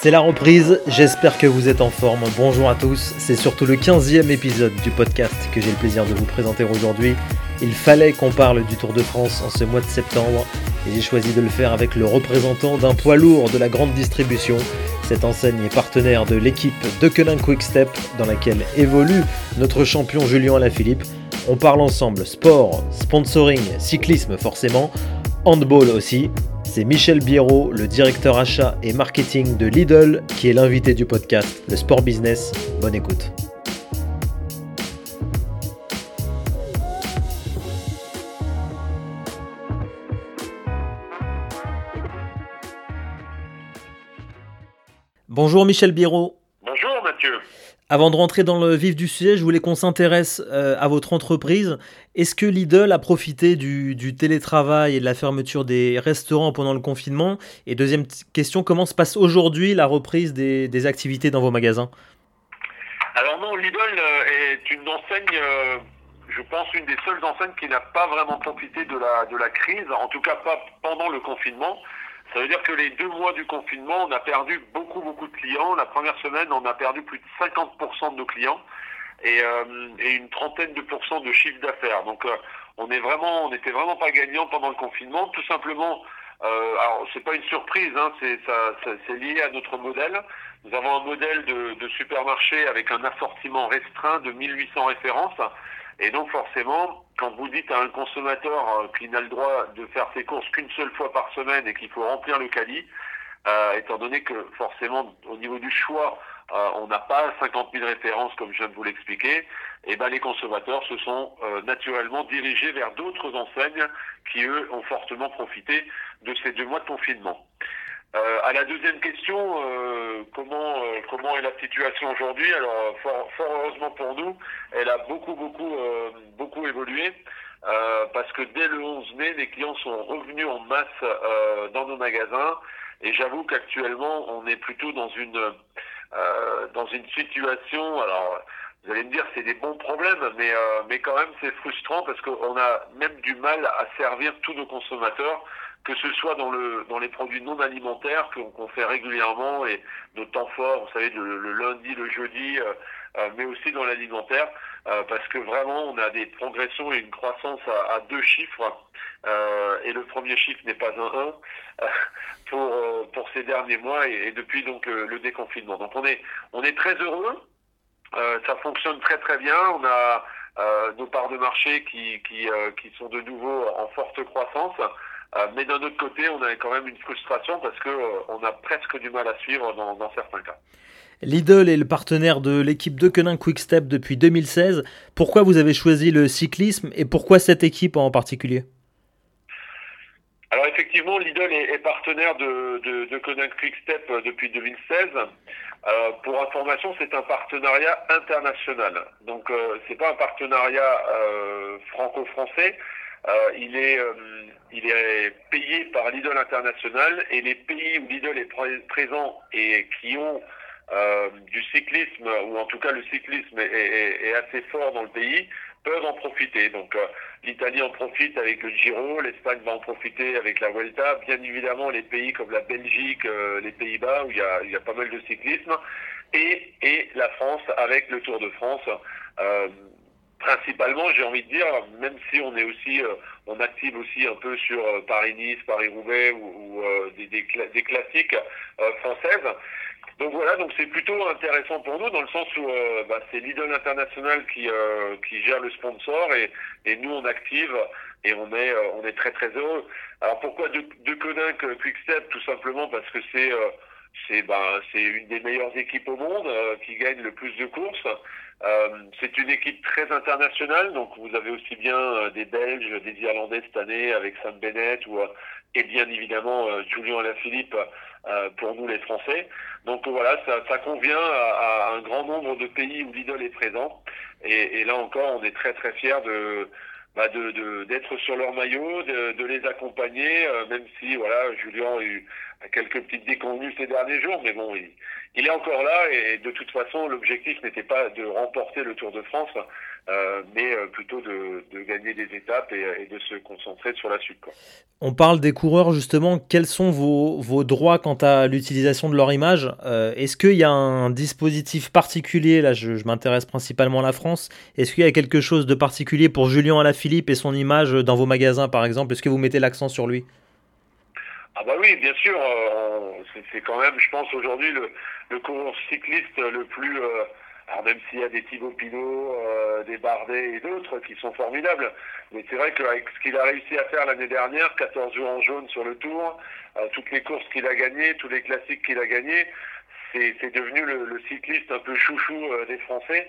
C'est la reprise, j'espère que vous êtes en forme. Bonjour à tous, c'est surtout le 15e épisode du podcast que j'ai le plaisir de vous présenter aujourd'hui. Il fallait qu'on parle du Tour de France en ce mois de septembre et j'ai choisi de le faire avec le représentant d'un poids lourd de la grande distribution. Cette enseigne est partenaire de l'équipe de Quick Quickstep dans laquelle évolue notre champion Julien Alaphilippe. On parle ensemble sport, sponsoring, cyclisme forcément, handball aussi. C'est Michel Biérot, le directeur achat et marketing de Lidl, qui est l'invité du podcast Le Sport Business. Bonne écoute. Bonjour Michel Biérot. Bonjour Mathieu. Avant de rentrer dans le vif du sujet, je voulais qu'on s'intéresse euh, à votre entreprise. Est-ce que Lidl a profité du, télétravail et de la fermeture des restaurants pendant le confinement? Et deuxième question, comment se passe aujourd'hui la reprise des, activités dans vos magasins? Alors non, Lidl euh, est une enseigne, euh, je pense, une des seules enseignes qui n'a pas vraiment profité de la, de la crise, en tout cas pas pendant le confinement. Ça veut dire que les deux mois du confinement, on a perdu beaucoup, beaucoup de clients. La première semaine, on a perdu plus de 50% de nos clients et, euh, une trentaine de pourcents de chiffre d'affaires. Donc, euh, on est vraiment, on n'était vraiment pas gagnant pendant le confinement. Tout simplement, euh, alors c'est pas une surprise, hein, c'est ça, c'est lié à notre modèle. Nous avons un modèle de, de supermarché avec un assortiment restreint de 1800 références. Et donc forcément, quand vous dites à un consommateur euh, qu'il n'a le droit de faire ses courses qu'une seule fois par semaine et qu'il faut remplir le caddie, euh, étant donné que forcément au niveau du choix, euh, on n'a pas 50 000 références comme je viens de vous l'expliquer, et eh ben les consommateurs se sont naturellement dirigés vers d'autres enseignes qui eux ont fortement profité de ces deux mois de confinement. Euh, à la deuxième question, euh, comment euh, comment est la situation aujourd'hui? Alors fort, heureusement pour nous, elle a beaucoup beaucoup beaucoup évolué parce que dès le 11 mai, les clients sont revenus en masse dans nos magasins. Et j'avoue qu'actuellement on est plutôt dans une dans une situation alors vous allez me dire c'est des bons problèmes, mais mais quand même c'est frustrant parce qu'on a même du mal à servir tous nos consommateurs que ce soit dans, le, dans les produits non alimentaires qu'on fait régulièrement et nos temps forts, vous savez, le, lundi, le jeudi, euh, euh, mais aussi dans l'alimentaire, euh, parce que vraiment on a des progressions et une croissance à, deux chiffres, et le premier chiffre n'est pas un 1 pour, pour ces derniers mois et, depuis donc le déconfinement. Donc on est, on est très heureux, ça fonctionne très très bien, on a nos parts de marché qui, qui, qui sont de nouveau en forte croissance. Euh, mais d'un autre côté, on a quand même une frustration parce qu'on euh, a presque du mal à suivre dans, certains cas. Lidl est le partenaire de l'équipe de Quick Quickstep depuis 2016. Pourquoi vous avez choisi le cyclisme et pourquoi cette équipe en particulier? Alors effectivement, Lidl est, partenaire de, de, de Quickstep euh, depuis 2016. pour information, c'est un partenariat international. Donc c'est pas un partenariat franco-français. Euh, euh, il est payé par Lidl International et les pays où Lidl est présent et qui ont euh, du cyclisme, ou en tout cas le cyclisme est, assez fort dans le pays, peuvent en profiter. Donc l'Italie en profite avec le Giro, l'Espagne va en profiter avec la Vuelta, bien évidemment les pays comme la Belgique, les Pays-Bas où il y, a, y a pas mal de cyclisme, et, et la France avec le Tour de France principalement, j'ai envie de dire, même si on est aussi, euh, on active aussi un peu sur euh, Paris-Nice, Paris-Roubaix ou, euh, des, des, des, classiques françaises. Donc voilà, donc c'est plutôt intéressant pour nous dans le sens où bah, c'est Lidl International qui qui gère le sponsor et, et nous on active et on est on est très très heureux. Alors pourquoi de, de Quick Quickstep? Tout simplement parce que c'est ben, c'est une des meilleures équipes au monde qui gagne le plus de courses. Euh, c'est une équipe très internationale, donc vous avez aussi bien euh, des Belges, des Irlandais cette année avec Sam Bennett ou, euh, et bien évidemment Julien Alaphilippe pour nous les Français. Donc voilà, ça, ça convient à, un grand nombre de pays où l'idole est présent. Et, et, là encore, on est très très fiers de bah de, d'être sur leur maillot, de, de les accompagner, même si voilà, Julien a eu quelques petites déconvenues ces derniers jours, mais bon, il, il est encore là et de toute façon, l'objectif n'était pas de remporter le Tour de France, mais plutôt de, gagner des étapes et, de se concentrer sur la suite. On parle des coureurs justement, quels sont vos, vos droits quant à l'utilisation de leur image? Est-ce qu'il y a un dispositif particulier, là je, je m'intéresse principalement à la France, est-ce qu'il y a quelque chose de particulier pour Julien Alaphilippe et son image dans vos magasins par exemple? Est-ce que vous mettez l'accent sur lui? Ah bah oui, bien sûr, euh, c'est quand même, je pense, aujourd'hui le, le coureur cycliste le plus... Euh, alors même s'il y a des Thibaut Pinot, euh, des Bardet et d'autres qui sont formidables, mais c'est vrai qu'avec ce qu'il a réussi à faire l'année dernière, 14 jours en jaune sur le tour, toutes les courses qu'il a gagnées, tous les classiques qu'il a gagnés, c'est devenu le, le, cycliste un peu chouchou des Français.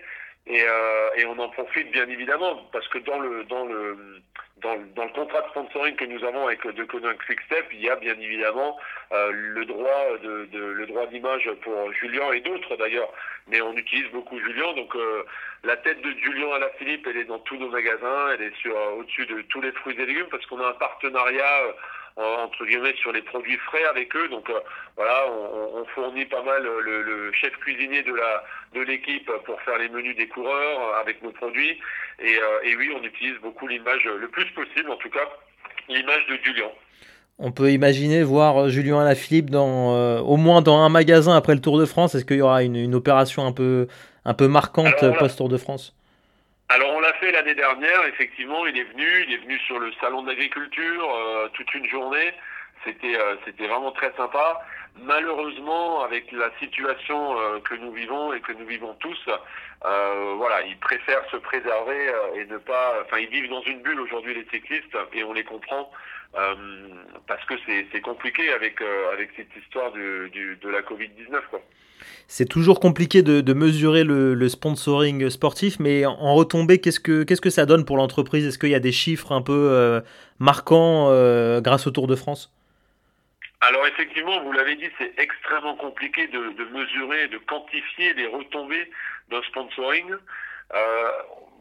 Et, euh, et, on en profite bien évidemment parce que dans le dans le dans, dans le contrat de sponsoring que nous avons avec De Quick Quickstep, il y a bien évidemment euh, le droit de, le droit d'image pour Julien et d'autres d'ailleurs, mais on utilise beaucoup Julien. Donc euh, la tête de Julien à la Philippe, elle est dans tous nos magasins, elle est sur au-dessus de tous les fruits et légumes parce qu'on a un partenariat entre guillemets sur les produits frais avec eux. Donc euh, voilà, on, fournit pas mal le, chef cuisinier de la de l'équipe pour faire les menus des coureurs euh, avec nos produits. Et, euh, et oui, on utilise beaucoup l'image le plus possible, en tout cas l'image de Julien. On peut imaginer voir Julien Alaphilippe dans au moins dans un magasin après le Tour de France. Est-ce qu'il y aura une, une, opération un peu un peu marquante post Tour de France? Alors on l'a fait l'année dernière, effectivement, il est venu, il est venu sur le salon d'agriculture euh, toute une journée. C'était euh, c'était vraiment très sympa. Malheureusement, avec la situation euh, que nous vivons et que nous vivons tous, voilà, ils préfèrent se préserver et ne pas. Enfin, ils vivent dans une bulle aujourd'hui les cyclistes et on les comprend parce que c'est compliqué avec avec cette histoire du, du, de la Covid 19 quoi. C'est toujours compliqué de, mesurer le, sponsoring sportif, mais en retombée, qu'est-ce que, qu'est-ce que ça donne pour l'entreprise? Est-ce qu'il y a des chiffres un peu euh, marquants euh, grâce au Tour de France? Alors effectivement, vous l'avez dit, c'est extrêmement compliqué de, mesurer, de quantifier les retombées d'un sponsoring. Euh,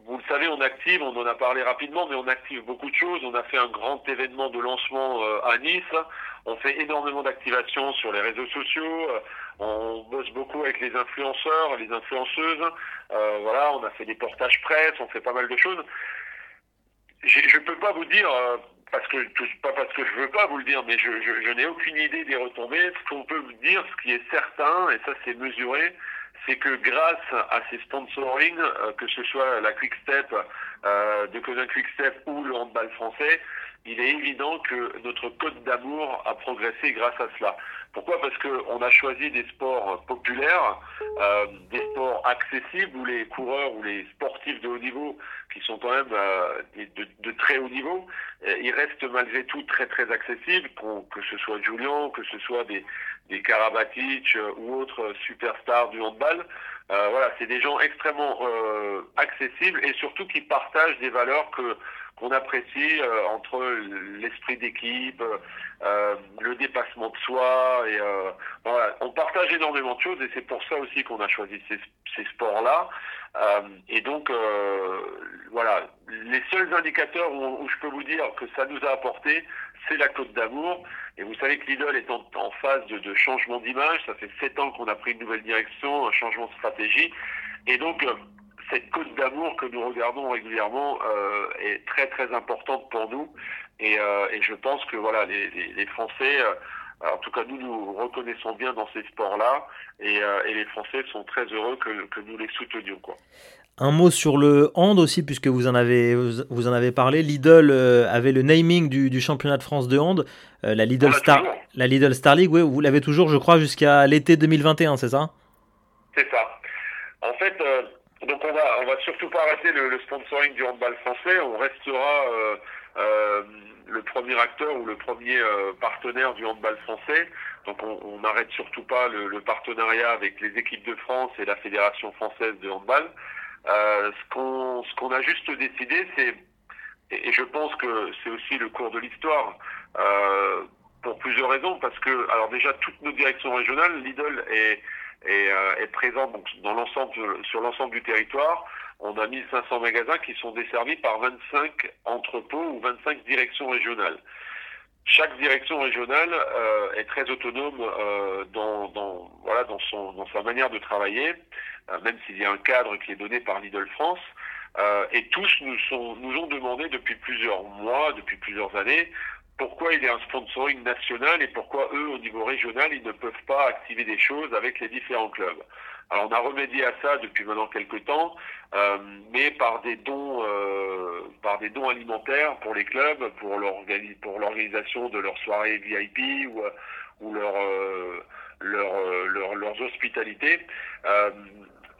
vous le savez, on active, on en a parlé rapidement, mais on active beaucoup de choses. On a fait un grand événement de lancement à Nice. On fait énormément d'activations sur les réseaux sociaux. On bosse beaucoup avec les influenceurs, les influenceuses. Euh, voilà, on a fait des portages presse, on fait pas mal de choses. Je ne peux pas vous dire, euh, parce que pas parce que je veux pas vous le dire, mais je, je, n'ai aucune idée des retombées. Ce qu'on peut vous dire, ce qui est certain, et ça c'est mesuré, c'est que grâce à ces sponsoring, euh, que ce soit la Quick Step, euh, de Quick Quickstep ou le handball français, il est évident que notre code d'amour a progressé grâce à cela. Pourquoi? Parce qu'on a choisi des sports populaires, euh, des sports accessibles où les coureurs ou les sportifs de haut niveau, qui sont quand même euh, de, très haut niveau, euh, ils restent malgré tout très très accessibles, que ce soit Julian, que ce soit des, des Karabatic ou autres superstars du handball. voilà, c'est des gens extrêmement accessibles et surtout qui partagent des valeurs que qu'on apprécie euh, entre l'esprit d'équipe, euh, le dépassement de soi. Et, euh, voilà. On partage énormément de choses et c'est pour ça aussi qu'on a choisi ces, ces sports-là. et donc, voilà, les seuls indicateurs où, je peux vous dire que ça nous a apporté, c'est la Côte d'Amour. Et vous savez que l'idole est en, phase de, changement d'image. Ça fait sept ans qu'on a pris une nouvelle direction, un changement de stratégie. Et donc, cette côte d'amour que nous regardons régulièrement euh, est très très importante pour nous et, euh, je pense que voilà les, Français euh, en tout cas, nous nous reconnaissons bien dans ces sports-là et, et, les Français sont très heureux que, que nous les soutenions. Quoi. Un mot sur le hand aussi, puisque vous en avez, vous en avez parlé. Lidl avait le naming du, du, championnat de France de hand, la, Lidl Star, la Lidl Star League. Oui, vous l'avez toujours, je crois, jusqu'à l'été 2021, c'est ça? C'est ça. En fait, donc on va on va surtout pas arrêter le, sponsoring du handball français. On restera euh, euh, le premier acteur ou le premier euh, partenaire du handball français. Donc on n'arrête surtout pas le, partenariat avec les équipes de France et la fédération française de handball. Ce qu'on ce qu'on a juste décidé, c'est et, je pense que c'est aussi le cours de l'histoire. pour plusieurs raisons, parce que alors déjà toutes nos directions régionales, Lidl est et euh, est présent donc, dans l'ensemble, sur l'ensemble du territoire. On a 1500 magasins qui sont desservis par 25 entrepôts ou 25 directions régionales. Chaque direction régionale euh, est très autonome euh, dans, voilà, dans, son, dans sa manière de travailler, euh, même s'il y a un cadre qui est donné par Lidl France. et tous nous, sont, nous ont demandé depuis plusieurs mois, depuis plusieurs années, pourquoi il y a un sponsoring national et pourquoi eux, au niveau régional, ils ne peuvent pas activer des choses avec les différents clubs. Alors on a remédié à ça depuis maintenant quelques temps, euh, mais par des dons, euh, par des dons alimentaires pour les clubs, pour l'organisation de leurs soirées VIP ou, ou leur, euh, leur, leurs hospitalités.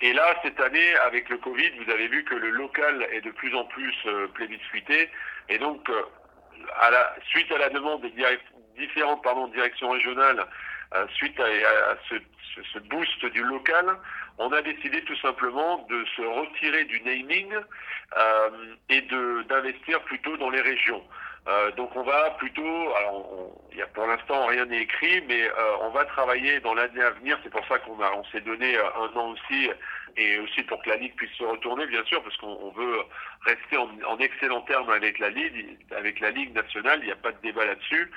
et là, cette année, avec le Covid, vous avez vu que le local est de plus en plus plébiscité, et donc à la, suite à la demande des différentes pardon, directions régionales euh, suite à, ce, ce, boost du local, on a décidé tout simplement de se retirer du naming euh, et d'investir plutôt dans les régions. Euh, donc on va plutôt, alors il y a pour l'instant rien n'est écrit, mais euh, on va travailler dans l'année à venir. C'est pour ça qu'on on s'est donné un an aussi, et aussi pour que la ligue puisse se retourner, bien sûr, parce qu'on veut rester en, en excellent terme avec la ligue, avec la ligue nationale. Il n'y a pas de débat là-dessus.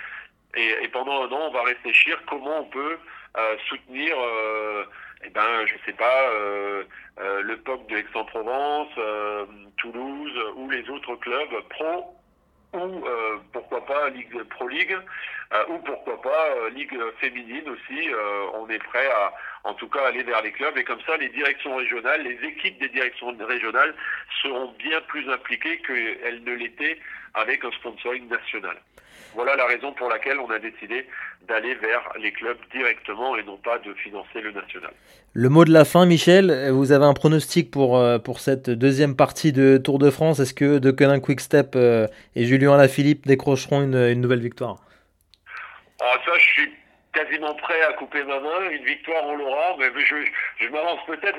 Et, pendant un an, on va réfléchir comment on peut euh, soutenir, euh, eh ben, je sais pas, euh, euh le POC de Aix-en-Provence, Toulouse ou les autres clubs pro ou pourquoi pas Ligue Pro League ou pourquoi pas Ligue féminine aussi. on est prêt à, en tout cas, aller vers les clubs et comme ça, les directions régionales, les équipes des directions régionales seront bien plus impliquées qu'elles ne l'étaient avec un sponsoring national. Voilà la raison pour laquelle on a décidé d'aller vers les clubs directement et non pas de financer le national. Le mot de la fin, Michel, vous avez un pronostic pour, euh, pour cette deuxième partie de Tour de France Est-ce que De Quick Quickstep euh, et Julien Alaphilippe décrocheront une, nouvelle victoire? Ça, je suis quasiment prêt à couper ma main. Une victoire, on l'aura, mais je, m'avance peut-être.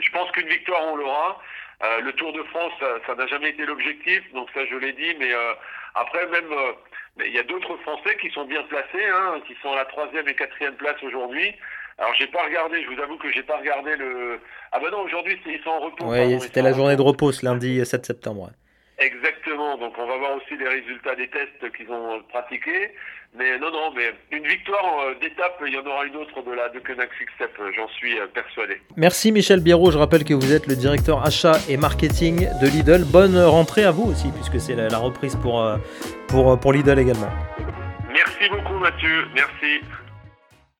je pense qu'une victoire, on l'aura. Euh, le Tour de France, ça n'a jamais été l'objectif, donc ça je l'ai dit, mais après même mais il y a d'autres Français qui sont bien placés, hein, qui sont à la troisième et quatrième place aujourd'hui. Alors j'ai pas regardé, je vous avoue que j'ai pas regardé le. Ah ben non, aujourd'hui ils sont en repos. Oui, c'était la journée de repos ce lundi 7 septembre. Exactement, donc on va voir aussi les résultats des tests qu'ils ont pratiqués. Mais non, non, mais une victoire euh, d'étape, il y en aura une autre de la de Koenig Step, j'en suis euh, persuadé. Merci Michel Biérot, je rappelle que vous êtes le directeur achat et marketing de Lidl. Bonne rentrée à vous aussi, puisque c'est la, reprise pour, euh, pour, pour Lidl également. Merci beaucoup Mathieu, merci.